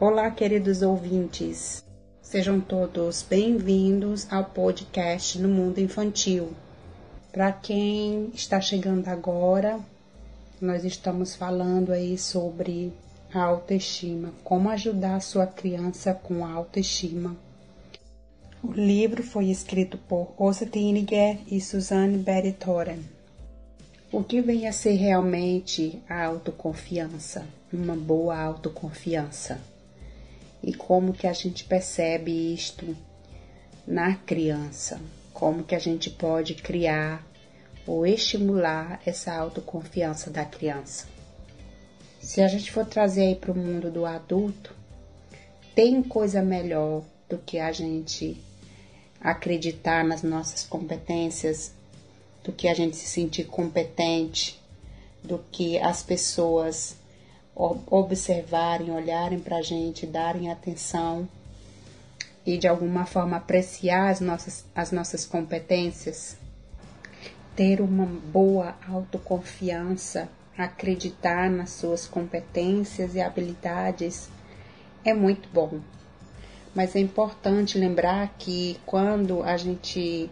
Olá, queridos ouvintes. Sejam todos bem-vindos ao podcast No Mundo Infantil. Para quem está chegando agora, nós estamos falando aí sobre a autoestima, como ajudar a sua criança com a autoestima. O livro foi escrito por Osa Tiniger e Suzanne Betty Thoren. O que vem a ser realmente a autoconfiança? Uma boa autoconfiança. E como que a gente percebe isto na criança? Como que a gente pode criar ou estimular essa autoconfiança da criança? Se a gente for trazer aí para o mundo do adulto, tem coisa melhor do que a gente acreditar nas nossas competências do que a gente se sentir competente, do que as pessoas observarem, olharem para a gente, darem atenção e de alguma forma apreciar as nossas, as nossas competências, ter uma boa autoconfiança, acreditar nas suas competências e habilidades é muito bom. Mas é importante lembrar que quando a gente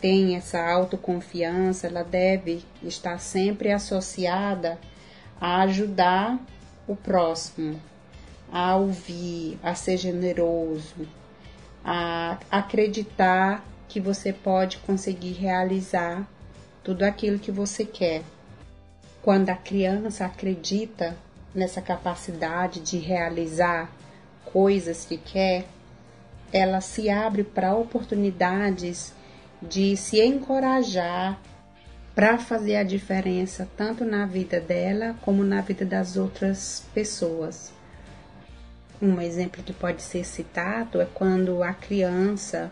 tem essa autoconfiança, ela deve estar sempre associada a ajudar o próximo, a ouvir, a ser generoso, a acreditar que você pode conseguir realizar tudo aquilo que você quer. Quando a criança acredita nessa capacidade de realizar coisas que quer, ela se abre para oportunidades de se encorajar para fazer a diferença tanto na vida dela como na vida das outras pessoas. Um exemplo que pode ser citado é quando a criança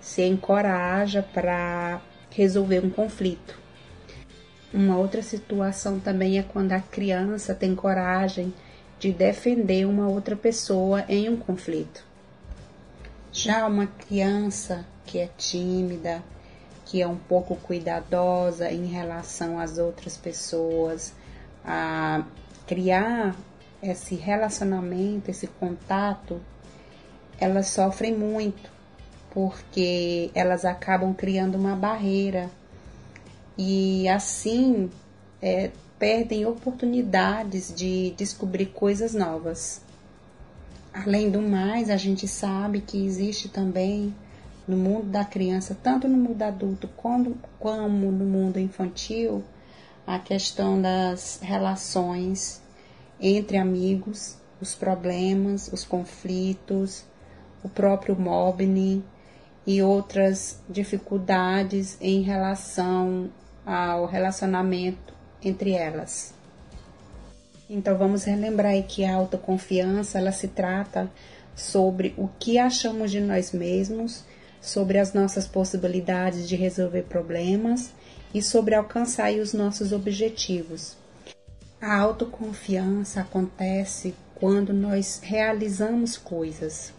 se encoraja para resolver um conflito. Uma outra situação também é quando a criança tem coragem de defender uma outra pessoa em um conflito. Já uma criança que é tímida, que é um pouco cuidadosa em relação às outras pessoas, a criar esse relacionamento, esse contato, elas sofrem muito, porque elas acabam criando uma barreira e assim é, perdem oportunidades de descobrir coisas novas. Além do mais, a gente sabe que existe também no mundo da criança, tanto no mundo adulto como, como no mundo infantil, a questão das relações entre amigos, os problemas, os conflitos, o próprio mobbing e outras dificuldades em relação ao relacionamento entre elas. Então vamos relembrar aí que a autoconfiança ela se trata sobre o que achamos de nós mesmos sobre as nossas possibilidades de resolver problemas e sobre alcançar os nossos objetivos. A autoconfiança acontece quando nós realizamos coisas.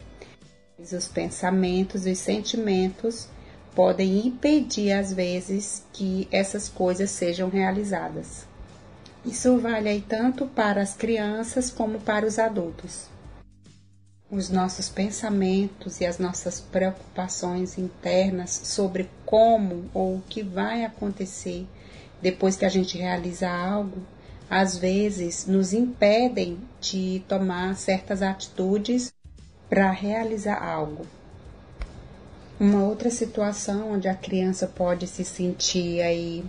Os pensamentos e os sentimentos podem impedir, às vezes, que essas coisas sejam realizadas. Isso vale aí tanto para as crianças como para os adultos os nossos pensamentos e as nossas preocupações internas sobre como ou o que vai acontecer depois que a gente realiza algo, às vezes nos impedem de tomar certas atitudes para realizar algo. Uma outra situação onde a criança pode se sentir aí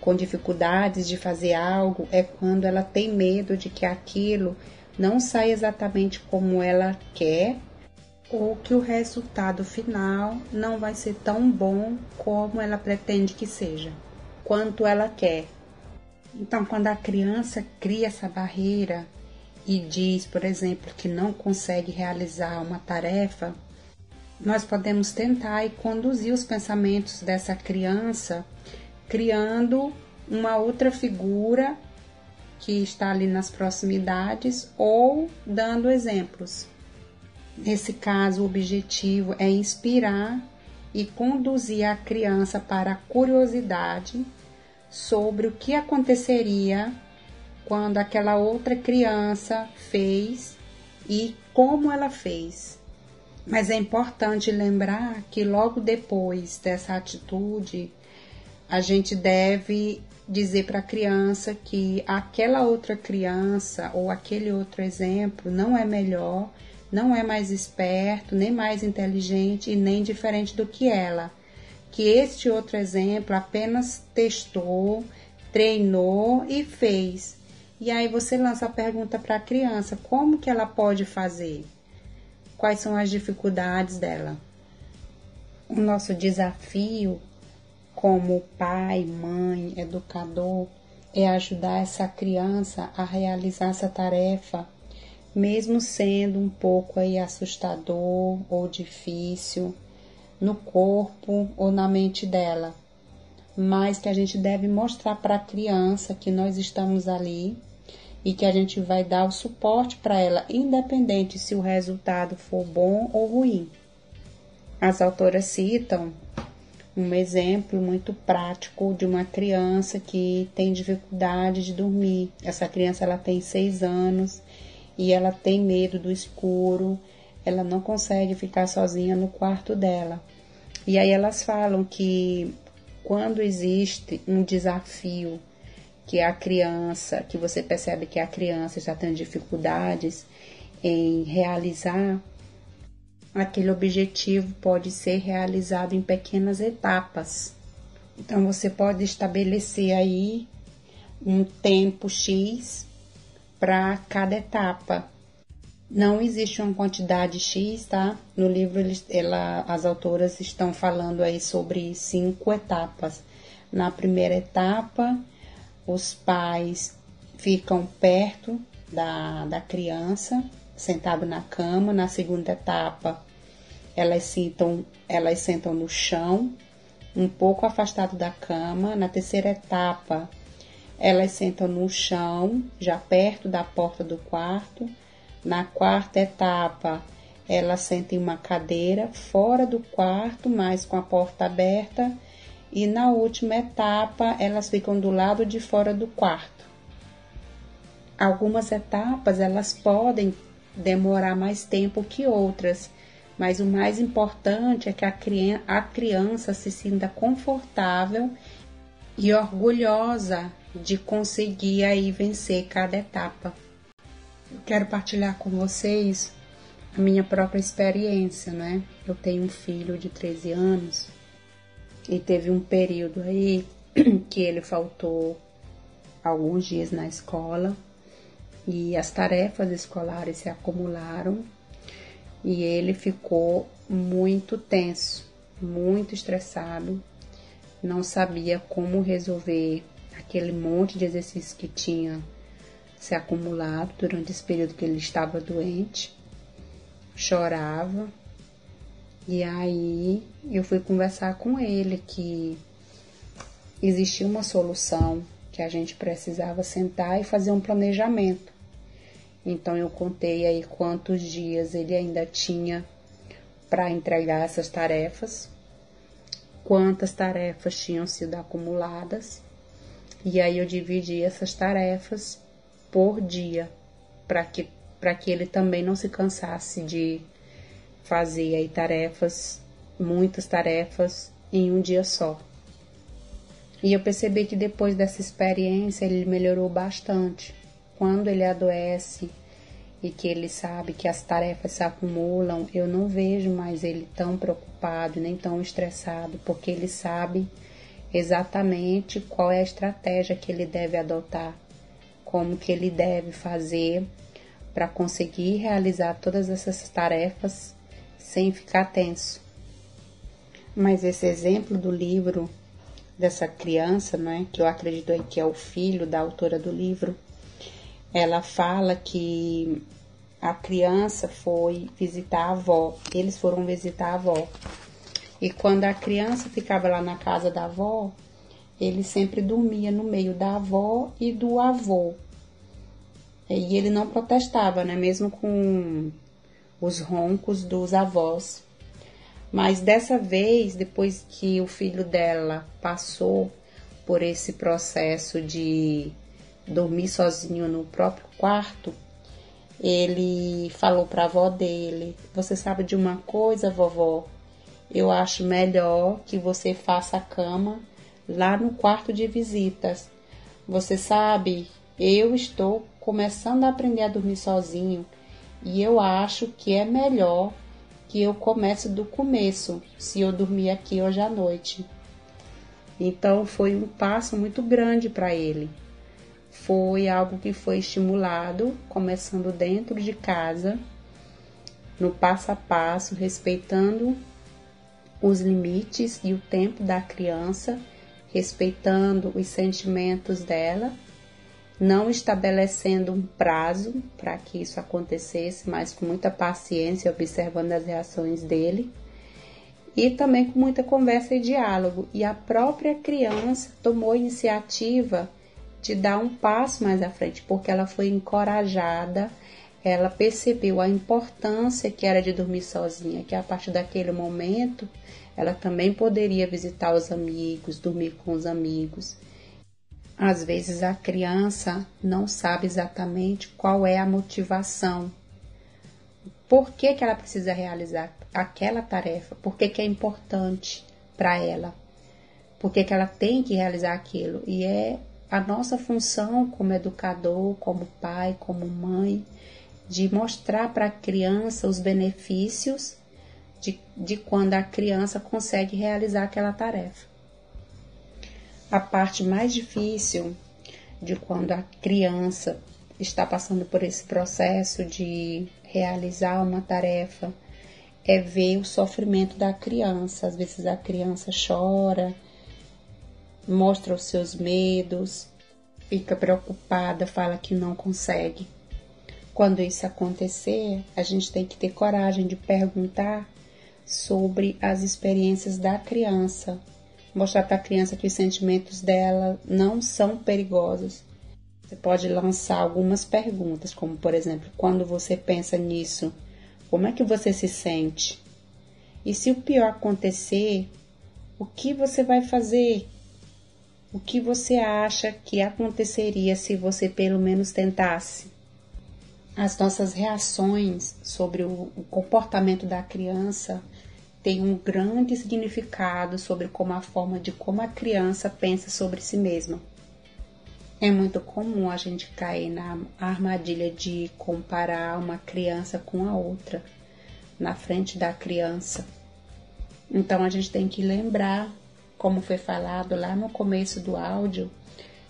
com dificuldades de fazer algo é quando ela tem medo de que aquilo não sai exatamente como ela quer ou que o resultado final não vai ser tão bom como ela pretende que seja, quanto ela quer. Então, quando a criança cria essa barreira e diz, por exemplo, que não consegue realizar uma tarefa, nós podemos tentar e conduzir os pensamentos dessa criança criando uma outra figura que está ali nas proximidades ou dando exemplos. Nesse caso, o objetivo é inspirar e conduzir a criança para a curiosidade sobre o que aconteceria quando aquela outra criança fez e como ela fez. Mas é importante lembrar que logo depois dessa atitude, a gente deve dizer para a criança que aquela outra criança ou aquele outro exemplo não é melhor, não é mais esperto, nem mais inteligente e nem diferente do que ela. Que este outro exemplo apenas testou, treinou e fez. E aí você lança a pergunta para a criança: como que ela pode fazer? Quais são as dificuldades dela? O nosso desafio como pai, mãe, educador, é ajudar essa criança a realizar essa tarefa, mesmo sendo um pouco aí assustador ou difícil no corpo ou na mente dela. Mas que a gente deve mostrar para a criança que nós estamos ali e que a gente vai dar o suporte para ela, independente se o resultado for bom ou ruim. As autoras citam um exemplo muito prático de uma criança que tem dificuldade de dormir. Essa criança ela tem seis anos e ela tem medo do escuro, ela não consegue ficar sozinha no quarto dela. E aí elas falam que quando existe um desafio que a criança, que você percebe que a criança está tendo dificuldades em realizar aquele objetivo pode ser realizado em pequenas etapas. Então você pode estabelecer aí um tempo X para cada etapa. Não existe uma quantidade X, tá? No livro ela, as autoras estão falando aí sobre cinco etapas. Na primeira etapa, os pais ficam perto da, da criança, sentado na cama. Na segunda etapa, elas sentam, elas sentam no chão, um pouco afastado da cama. Na terceira etapa, elas sentam no chão, já perto da porta do quarto. Na quarta etapa, elas sentem uma cadeira fora do quarto, mas com a porta aberta. E na última etapa, elas ficam do lado de fora do quarto. Algumas etapas elas podem demorar mais tempo que outras, mas o mais importante é que a criança, se sinta confortável e orgulhosa de conseguir aí vencer cada etapa. Eu quero partilhar com vocês a minha própria experiência, né? Eu tenho um filho de 13 anos e teve um período aí que ele faltou alguns dias na escola e as tarefas escolares se acumularam e ele ficou muito tenso, muito estressado, não sabia como resolver aquele monte de exercícios que tinha se acumulado durante esse período que ele estava doente, chorava. E aí eu fui conversar com ele que existia uma solução, que a gente precisava sentar e fazer um planejamento então eu contei aí quantos dias ele ainda tinha para entregar essas tarefas, quantas tarefas tinham sido acumuladas, e aí eu dividi essas tarefas por dia, para que, que ele também não se cansasse de fazer aí tarefas, muitas tarefas em um dia só. E eu percebi que depois dessa experiência ele melhorou bastante quando ele adoece e que ele sabe que as tarefas se acumulam, eu não vejo mais ele tão preocupado nem tão estressado, porque ele sabe exatamente qual é a estratégia que ele deve adotar, como que ele deve fazer para conseguir realizar todas essas tarefas sem ficar tenso. Mas esse exemplo do livro dessa criança, né, que eu acredito que é o filho da autora do livro, ela fala que a criança foi visitar a avó, eles foram visitar a avó. E quando a criança ficava lá na casa da avó, ele sempre dormia no meio da avó e do avô. E ele não protestava, né? Mesmo com os roncos dos avós. Mas dessa vez, depois que o filho dela passou por esse processo de dormir sozinho no próprio quarto, ele falou para a avó dele: Você sabe de uma coisa, vovó? Eu acho melhor que você faça a cama lá no quarto de visitas. Você sabe, eu estou começando a aprender a dormir sozinho e eu acho que é melhor que eu comece do começo, se eu dormir aqui hoje à noite. Então foi um passo muito grande para ele. Foi algo que foi estimulado, começando dentro de casa, no passo a passo, respeitando os limites e o tempo da criança, respeitando os sentimentos dela, não estabelecendo um prazo para que isso acontecesse, mas com muita paciência, observando as reações dele e também com muita conversa e diálogo. E a própria criança tomou iniciativa de dar um passo mais à frente, porque ela foi encorajada, ela percebeu a importância que era de dormir sozinha, que a partir daquele momento ela também poderia visitar os amigos, dormir com os amigos. Às vezes a criança não sabe exatamente qual é a motivação. Por que, que ela precisa realizar aquela tarefa? Por que, que é importante para ela? Por que, que ela tem que realizar aquilo? E é a nossa função como educador, como pai, como mãe, de mostrar para a criança os benefícios de, de quando a criança consegue realizar aquela tarefa. A parte mais difícil de quando a criança está passando por esse processo de realizar uma tarefa é ver o sofrimento da criança. Às vezes a criança chora, mostra os seus medos, fica preocupada, fala que não consegue. Quando isso acontecer, a gente tem que ter coragem de perguntar sobre as experiências da criança, mostrar para a criança que os sentimentos dela não são perigosos. Você pode lançar algumas perguntas, como por exemplo, quando você pensa nisso, como é que você se sente? E se o pior acontecer, o que você vai fazer? O que você acha que aconteceria se você pelo menos tentasse? As nossas reações sobre o, comportamento da criança tem um grande significado sobre como a forma de como a criança pensa sobre si mesma. É muito comum a gente cair na armadilha de comparar uma criança com a outra na frente da criança. Então a gente tem que lembrar, como foi falado lá no começo do áudio,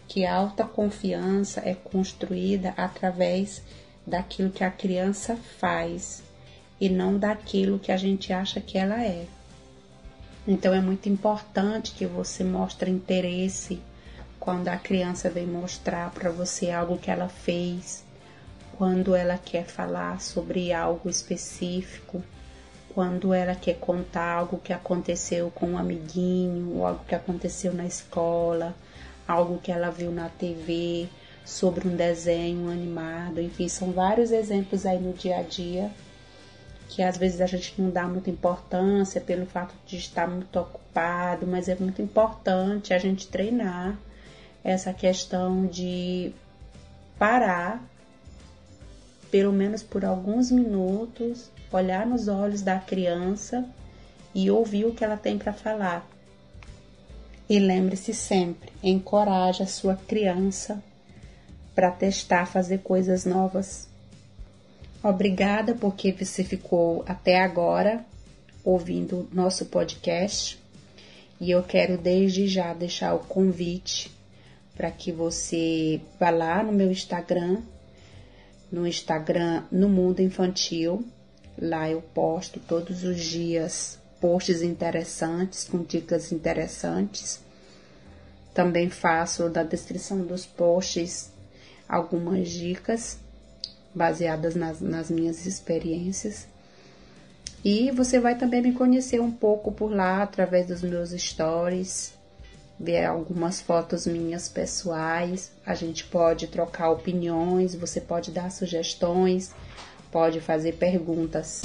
que a autoconfiança é construída através daquilo que a criança faz e não daquilo que a gente acha que ela é. Então é muito importante que você mostre interesse quando a criança vem mostrar para você algo que ela fez, quando ela quer falar sobre algo específico, quando ela quer contar algo que aconteceu com um amiguinho, algo que aconteceu na escola, algo que ela viu na TV, sobre um desenho animado, enfim, são vários exemplos aí no dia a dia que às vezes a gente não dá muita importância pelo fato de estar muito ocupado, mas é muito importante a gente treinar essa questão de parar, pelo menos por alguns minutos, olhar nos olhos da criança e ouvir o que ela tem para falar. E lembre-se sempre, encoraje a sua criança para testar fazer coisas novas Obrigada porque você ficou até agora ouvindo nosso podcast e eu quero desde já deixar o convite para que você vá lá no meu Instagram, no Instagram No Mundo Infantil. Lá eu posto todos os dias posts interessantes, com dicas interessantes. Também faço da descrição dos posts algumas dicas baseadas nas, nas minhas experiências. E você vai também me conhecer um pouco por lá através dos meus stories, ver algumas fotos minhas pessoais. A gente pode trocar opiniões, você pode dar sugestões, pode fazer perguntas.